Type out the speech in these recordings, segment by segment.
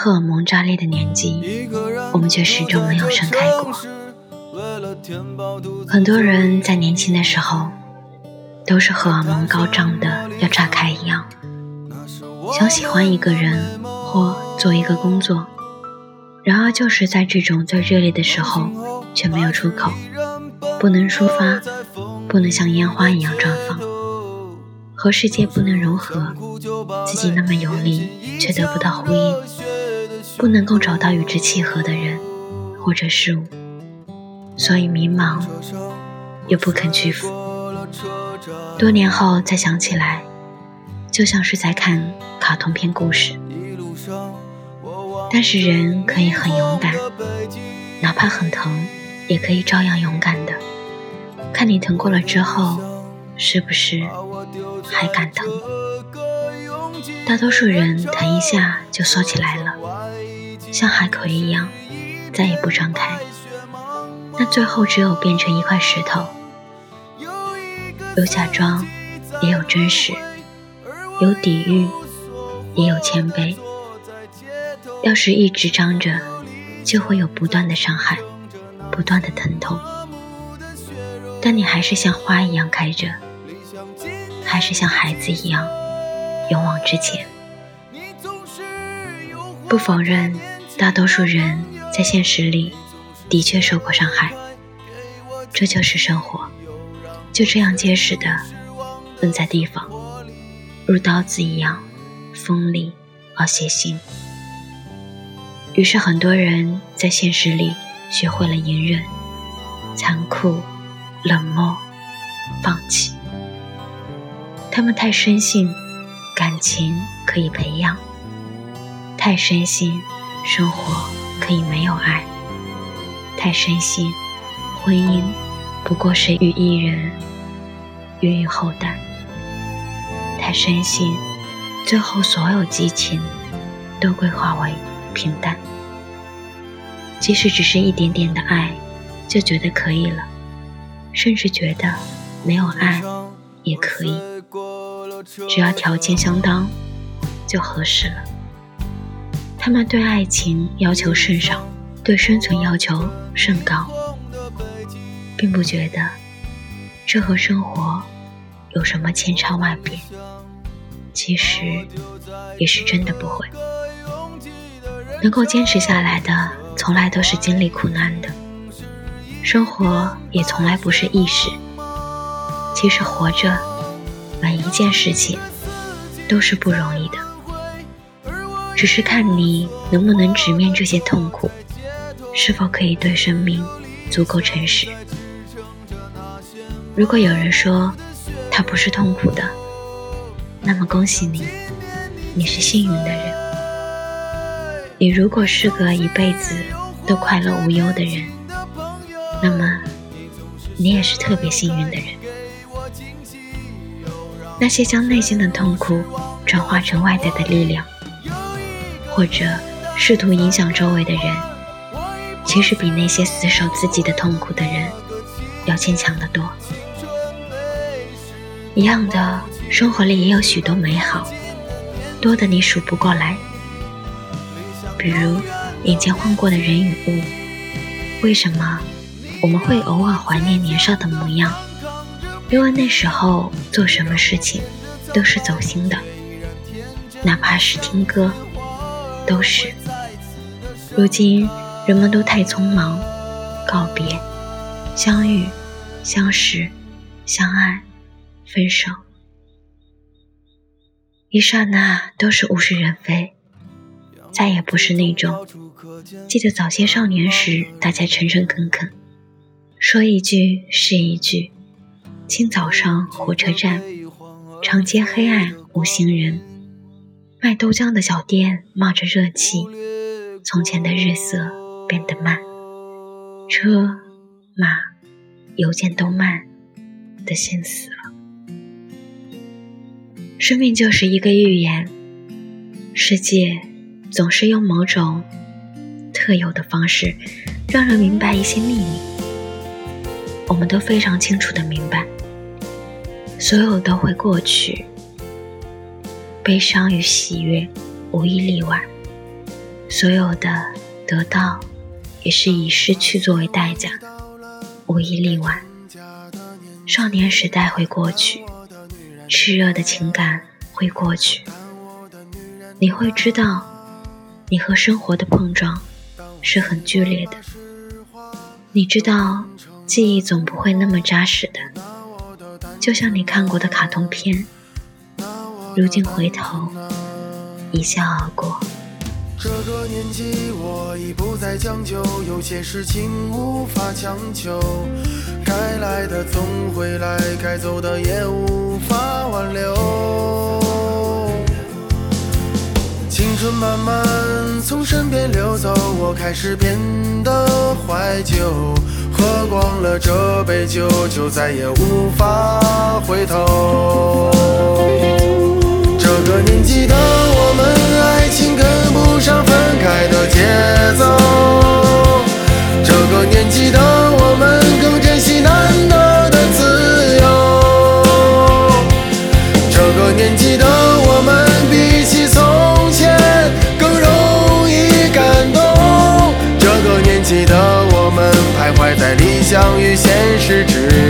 在荷尔蒙炸裂的年纪，我们却始终没有盛开过。很多人在年轻的时候，都是荷尔蒙高涨的要炸开一样，想喜欢一个人或做一个工作，然而就是在这种最热烈的时候，却没有出口，不能抒发，不能像烟花一样绽放，和世界不能融合，自己那么有力却得不到呼应，不能够找到与之契合的人或者事物。所以迷茫，又不肯屈服。多年后再想起来，就像是在看卡通片故事。但是人可以很勇敢，哪怕很疼，也可以照样勇敢的。看你疼过了之后，是不是还敢疼？大多数人疼一下就缩起来了，像海葵一样，再也不张开。那最后只有变成一块石头，有假装，也有真实，有抵御，也有谦卑。要是一直张着，就会有不断的伤害，不断的疼痛。但你还是像花一样开着，还是像孩子一样勇往直前。不否认，大多数人在现实里。的确受过伤害，这就是生活，就这样结实的摁在地方，如刀子一样锋利而血腥。于是很多人在现实里学会了隐忍、残酷、冷漠、放弃。他们太深信感情可以培养，太深信生活可以没有爱。太深信婚姻不过是与一人孕育后代，太深信最后所有激情都会化为平淡，即使只是一点点的爱就觉得可以了，甚至觉得没有爱也可以，只要条件相当就合适了。他们对爱情要求甚少。对生存要求甚高，并不觉得这和生活有什么千差万别。其实也是真的不会。能够坚持下来的，从来都是经历苦难的。生活也从来不是易事。其实活着，每一件事情都是不容易的，只是看你能不能直面这些痛苦。是否可以对生命足够诚实？如果有人说他不是痛苦的，那么恭喜你，你是幸运的人。你如果是个一辈子都快乐无忧的人，那么你也是特别幸运的人。那些将内心的痛苦转化成外在的力量，或者试图影响周围的人。其实比那些死守自己的痛苦的人要坚强得多。一样的，生活里也有许多美好，多的你数不过来。比如眼前晃过的人与物，为什么我们会偶尔怀念年少的模样？因为那时候做什么事情都是走心的，哪怕是听歌，都是。如今。人们都太匆忙，告别、相遇、相识、相爱、分手，一刹那都是物是人非，再也不是那种记得早些少年时大家诚诚恳恳，说一句是一句。清早上火车站，长街黑暗无行人，卖豆浆的小店冒着热气，从前的日色。变得慢，车马邮件都慢的心死了。生命就是一个预言，世界总是用某种特有的方式让人明白一些秘密。我们都非常清楚的明白，所有都会过去，悲伤与喜悦无一例外。所有的得到，也是以失去作为代价，无一例外。少年时代会过去，炽热的情感会过去，你会知道，你和生活的碰撞是很剧烈的。你知道，记忆总不会那么扎实的，就像你看过的卡通片，如今回头，一笑而过。这个年纪，我已不再将就，有些事情无法强求。该来的总会来，该走的也无法挽留。青春慢慢从身边流走，我开始变得怀旧。喝光了这杯酒，就再也无法回头。相遇现实之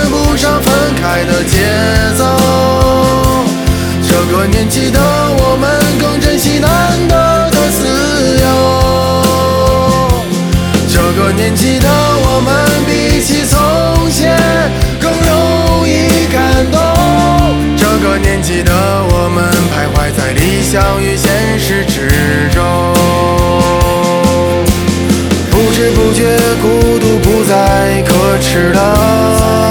开的节奏。这个年纪的我们，更珍惜难得的自由。这个年纪的我们，比起从前更容易感动。这个年纪的我们，徘徊在理想与现实之中。不知不觉，孤独不再可耻了。